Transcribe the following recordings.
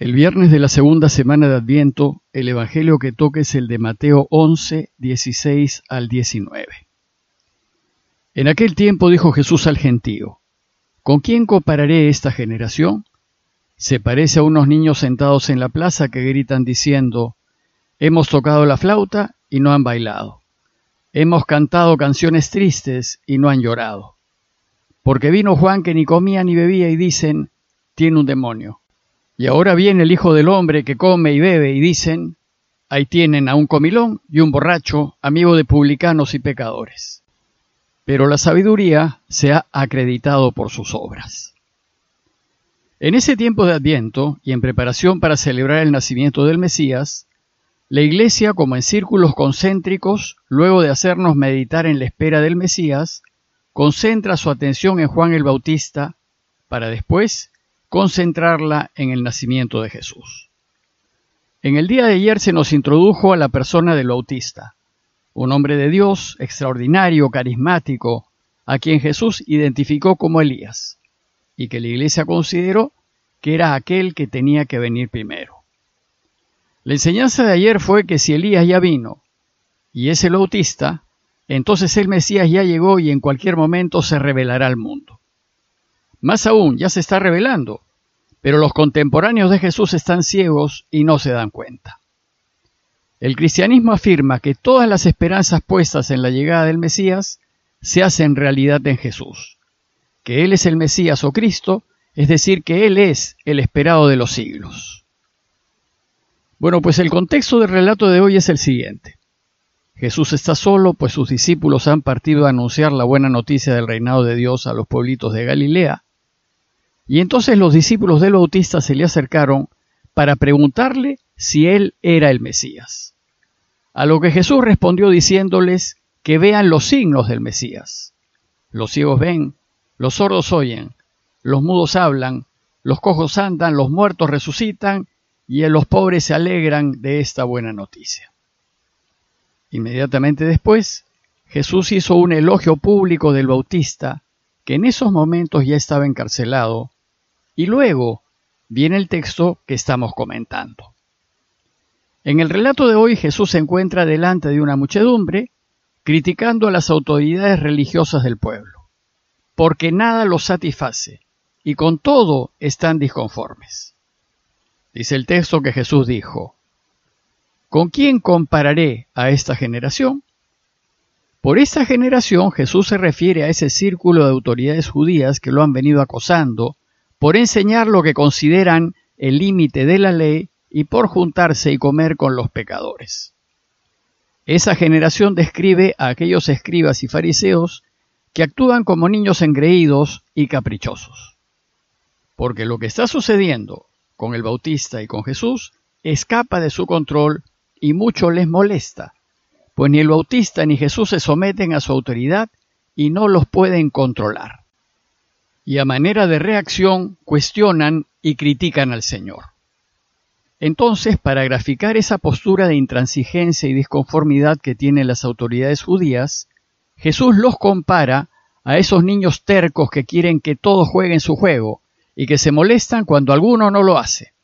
El viernes de la segunda semana de Adviento, el Evangelio que toca es el de Mateo 11, 16 al 19. En aquel tiempo dijo Jesús al gentío, ¿Con quién compararé esta generación? Se parece a unos niños sentados en la plaza que gritan diciendo, Hemos tocado la flauta y no han bailado. Hemos cantado canciones tristes y no han llorado. Porque vino Juan que ni comía ni bebía y dicen, tiene un demonio. Y ahora viene el Hijo del Hombre que come y bebe y dicen, ahí tienen a un comilón y un borracho, amigo de publicanos y pecadores. Pero la sabiduría se ha acreditado por sus obras. En ese tiempo de Adviento y en preparación para celebrar el nacimiento del Mesías, la Iglesia, como en círculos concéntricos, luego de hacernos meditar en la espera del Mesías, concentra su atención en Juan el Bautista para después concentrarla en el nacimiento de Jesús. En el día de ayer se nos introdujo a la persona del Bautista, un hombre de Dios extraordinario, carismático, a quien Jesús identificó como Elías, y que la iglesia consideró que era aquel que tenía que venir primero. La enseñanza de ayer fue que si Elías ya vino y es el Bautista, entonces el Mesías ya llegó y en cualquier momento se revelará al mundo. Más aún, ya se está revelando, pero los contemporáneos de Jesús están ciegos y no se dan cuenta. El cristianismo afirma que todas las esperanzas puestas en la llegada del Mesías se hacen realidad en Jesús, que Él es el Mesías o Cristo, es decir, que Él es el esperado de los siglos. Bueno, pues el contexto del relato de hoy es el siguiente. Jesús está solo, pues sus discípulos han partido a anunciar la buena noticia del reinado de Dios a los pueblitos de Galilea, y entonces los discípulos del Bautista se le acercaron para preguntarle si él era el Mesías. A lo que Jesús respondió diciéndoles que vean los signos del Mesías. Los ciegos ven, los sordos oyen, los mudos hablan, los cojos andan, los muertos resucitan y los pobres se alegran de esta buena noticia. Inmediatamente después, Jesús hizo un elogio público del Bautista, que en esos momentos ya estaba encarcelado, y luego viene el texto que estamos comentando. En el relato de hoy Jesús se encuentra delante de una muchedumbre criticando a las autoridades religiosas del pueblo, porque nada los satisface y con todo están disconformes. Dice el texto que Jesús dijo, ¿con quién compararé a esta generación? Por esta generación Jesús se refiere a ese círculo de autoridades judías que lo han venido acosando por enseñar lo que consideran el límite de la ley y por juntarse y comer con los pecadores. Esa generación describe a aquellos escribas y fariseos que actúan como niños engreídos y caprichosos. Porque lo que está sucediendo con el Bautista y con Jesús escapa de su control y mucho les molesta, pues ni el Bautista ni Jesús se someten a su autoridad y no los pueden controlar y a manera de reacción cuestionan y critican al Señor. Entonces, para graficar esa postura de intransigencia y disconformidad que tienen las autoridades judías, Jesús los compara a esos niños tercos que quieren que todos jueguen su juego y que se molestan cuando alguno no lo hace.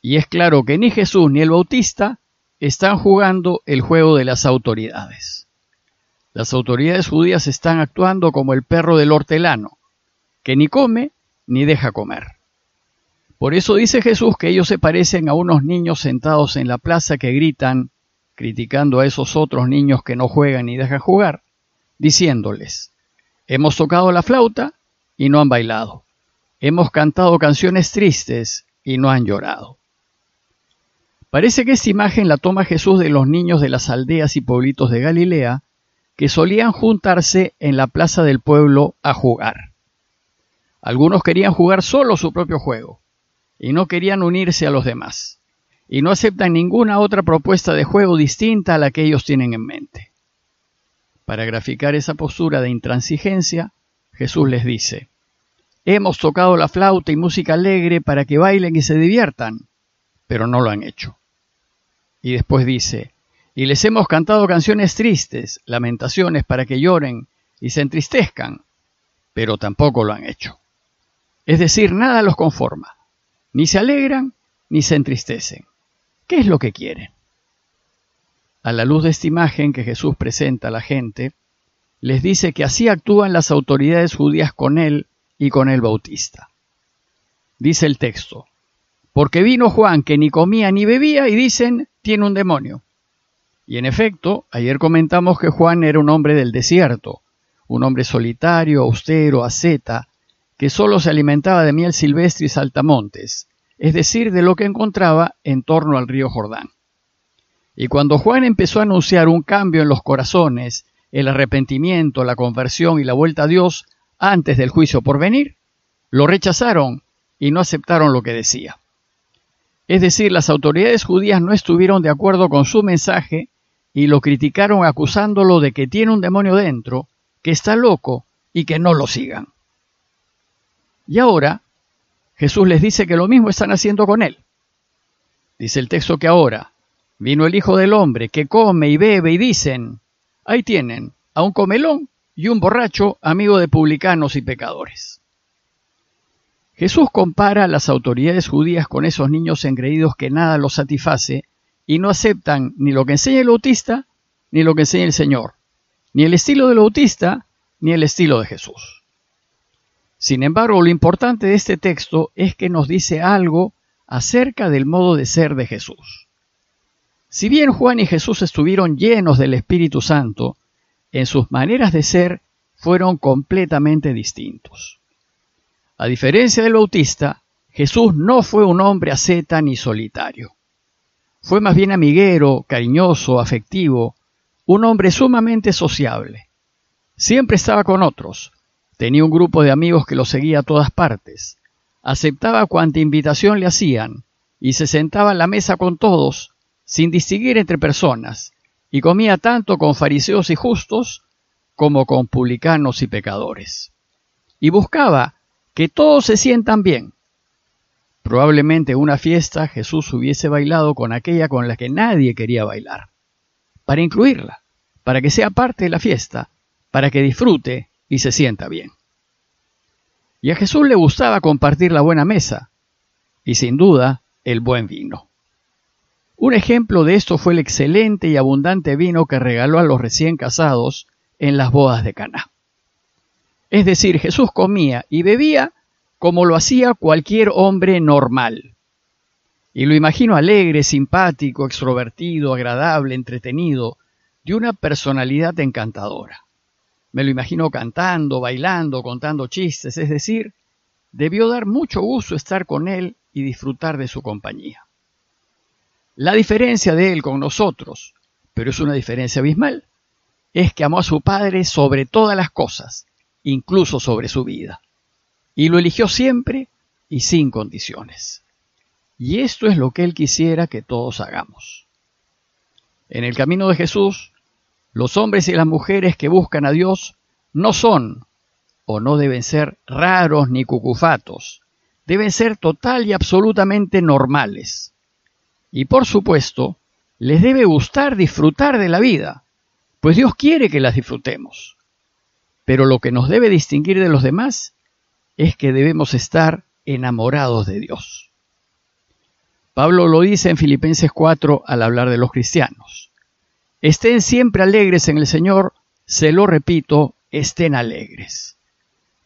Y es claro que ni Jesús ni el Bautista están jugando el juego de las autoridades. Las autoridades judías están actuando como el perro del hortelano, que ni come ni deja comer. Por eso dice Jesús que ellos se parecen a unos niños sentados en la plaza que gritan, criticando a esos otros niños que no juegan ni dejan jugar, diciéndoles, hemos tocado la flauta y no han bailado, hemos cantado canciones tristes y no han llorado. Parece que esta imagen la toma Jesús de los niños de las aldeas y pueblitos de Galilea, que solían juntarse en la plaza del pueblo a jugar. Algunos querían jugar solo su propio juego y no querían unirse a los demás, y no aceptan ninguna otra propuesta de juego distinta a la que ellos tienen en mente. Para graficar esa postura de intransigencia, Jesús les dice, Hemos tocado la flauta y música alegre para que bailen y se diviertan, pero no lo han hecho. Y después dice, y les hemos cantado canciones tristes, lamentaciones para que lloren y se entristezcan, pero tampoco lo han hecho. Es decir, nada los conforma. Ni se alegran ni se entristecen. ¿Qué es lo que quieren? A la luz de esta imagen que Jesús presenta a la gente, les dice que así actúan las autoridades judías con él y con el Bautista. Dice el texto, porque vino Juan que ni comía ni bebía y dicen, tiene un demonio. Y en efecto, ayer comentamos que Juan era un hombre del desierto, un hombre solitario, austero, asceta, que solo se alimentaba de miel silvestre y saltamontes, es decir, de lo que encontraba en torno al río Jordán. Y cuando Juan empezó a anunciar un cambio en los corazones, el arrepentimiento, la conversión y la vuelta a Dios antes del juicio por venir, lo rechazaron y no aceptaron lo que decía. Es decir, las autoridades judías no estuvieron de acuerdo con su mensaje y lo criticaron acusándolo de que tiene un demonio dentro que está loco y que no lo sigan. Y ahora Jesús les dice que lo mismo están haciendo con él. Dice el texto que ahora vino el Hijo del Hombre que come y bebe y dicen, ahí tienen a un comelón y un borracho amigo de publicanos y pecadores. Jesús compara a las autoridades judías con esos niños engreídos que nada los satisface y no aceptan ni lo que enseña el bautista ni lo que enseña el Señor ni el estilo del Bautista, ni el estilo de Jesús. Sin embargo, lo importante de este texto es que nos dice algo acerca del modo de ser de Jesús. Si bien Juan y Jesús estuvieron llenos del Espíritu Santo, en sus maneras de ser fueron completamente distintos. A diferencia del Bautista, Jesús no fue un hombre asceta ni solitario. Fue más bien amiguero, cariñoso, afectivo, un hombre sumamente sociable. Siempre estaba con otros, tenía un grupo de amigos que lo seguía a todas partes, aceptaba cuanta invitación le hacían, y se sentaba a la mesa con todos, sin distinguir entre personas, y comía tanto con fariseos y justos como con publicanos y pecadores. Y buscaba que todos se sientan bien. Probablemente en una fiesta Jesús hubiese bailado con aquella con la que nadie quería bailar para incluirla, para que sea parte de la fiesta, para que disfrute y se sienta bien. Y a Jesús le gustaba compartir la buena mesa y sin duda el buen vino. Un ejemplo de esto fue el excelente y abundante vino que regaló a los recién casados en las bodas de Caná. Es decir, Jesús comía y bebía como lo hacía cualquier hombre normal, y lo imagino alegre, simpático, extrovertido, agradable, entretenido, de una personalidad encantadora. Me lo imagino cantando, bailando, contando chistes, es decir, debió dar mucho gusto estar con él y disfrutar de su compañía. La diferencia de él con nosotros, pero es una diferencia abismal, es que amó a su Padre sobre todas las cosas, incluso sobre su vida, y lo eligió siempre y sin condiciones. Y esto es lo que Él quisiera que todos hagamos. En el camino de Jesús, los hombres y las mujeres que buscan a Dios no son o no deben ser raros ni cucufatos, deben ser total y absolutamente normales. Y por supuesto, les debe gustar disfrutar de la vida, pues Dios quiere que las disfrutemos. Pero lo que nos debe distinguir de los demás es que debemos estar enamorados de Dios. Pablo lo dice en Filipenses 4 al hablar de los cristianos. Estén siempre alegres en el Señor, se lo repito, estén alegres.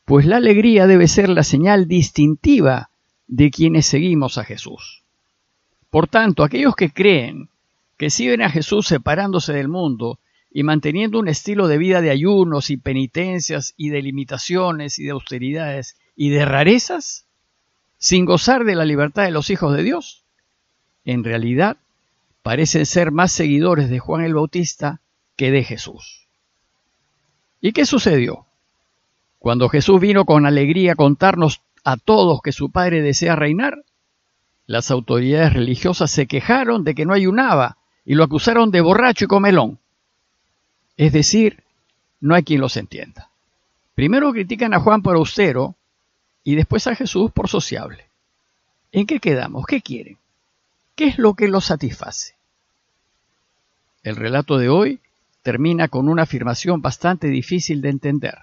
Pues la alegría debe ser la señal distintiva de quienes seguimos a Jesús. Por tanto, aquellos que creen que siguen a Jesús separándose del mundo y manteniendo un estilo de vida de ayunos y penitencias y de limitaciones y de austeridades y de rarezas, sin gozar de la libertad de los hijos de Dios, en realidad parecen ser más seguidores de Juan el Bautista que de Jesús. ¿Y qué sucedió? Cuando Jesús vino con alegría a contarnos a todos que su Padre desea reinar, las autoridades religiosas se quejaron de que no ayunaba y lo acusaron de borracho y comelón. Es decir, no hay quien los entienda. Primero critican a Juan por austero y después a Jesús por sociable. ¿En qué quedamos? ¿Qué quieren? ¿Qué es lo que lo satisface? El relato de hoy termina con una afirmación bastante difícil de entender.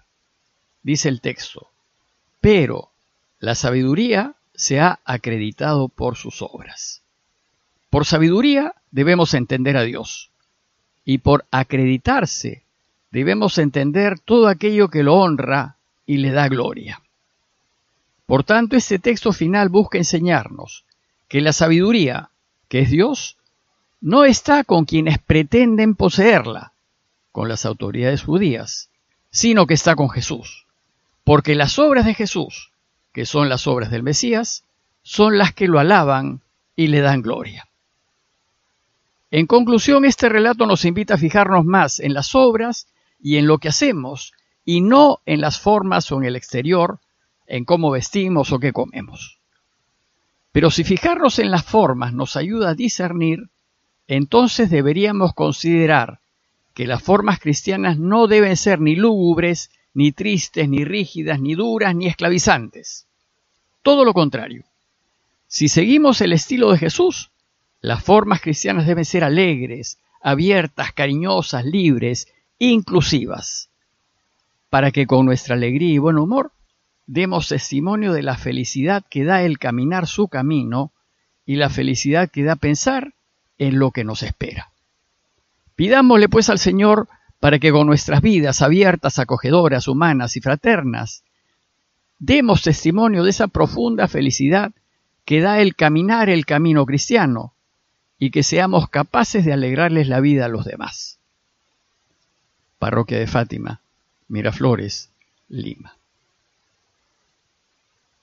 Dice el texto, pero la sabiduría se ha acreditado por sus obras. Por sabiduría debemos entender a Dios y por acreditarse debemos entender todo aquello que lo honra y le da gloria. Por tanto, este texto final busca enseñarnos que la sabiduría, que es Dios, no está con quienes pretenden poseerla, con las autoridades judías, sino que está con Jesús. Porque las obras de Jesús, que son las obras del Mesías, son las que lo alaban y le dan gloria. En conclusión, este relato nos invita a fijarnos más en las obras y en lo que hacemos, y no en las formas o en el exterior, en cómo vestimos o qué comemos. Pero si fijarnos en las formas nos ayuda a discernir, entonces deberíamos considerar que las formas cristianas no deben ser ni lúgubres, ni tristes, ni rígidas, ni duras, ni esclavizantes. Todo lo contrario. Si seguimos el estilo de Jesús, las formas cristianas deben ser alegres, abiertas, cariñosas, libres, inclusivas, para que con nuestra alegría y buen humor demos testimonio de la felicidad que da el caminar su camino y la felicidad que da pensar en lo que nos espera. Pidámosle pues al Señor para que con nuestras vidas abiertas, acogedoras, humanas y fraternas, demos testimonio de esa profunda felicidad que da el caminar el camino cristiano y que seamos capaces de alegrarles la vida a los demás. Parroquia de Fátima, Miraflores, Lima.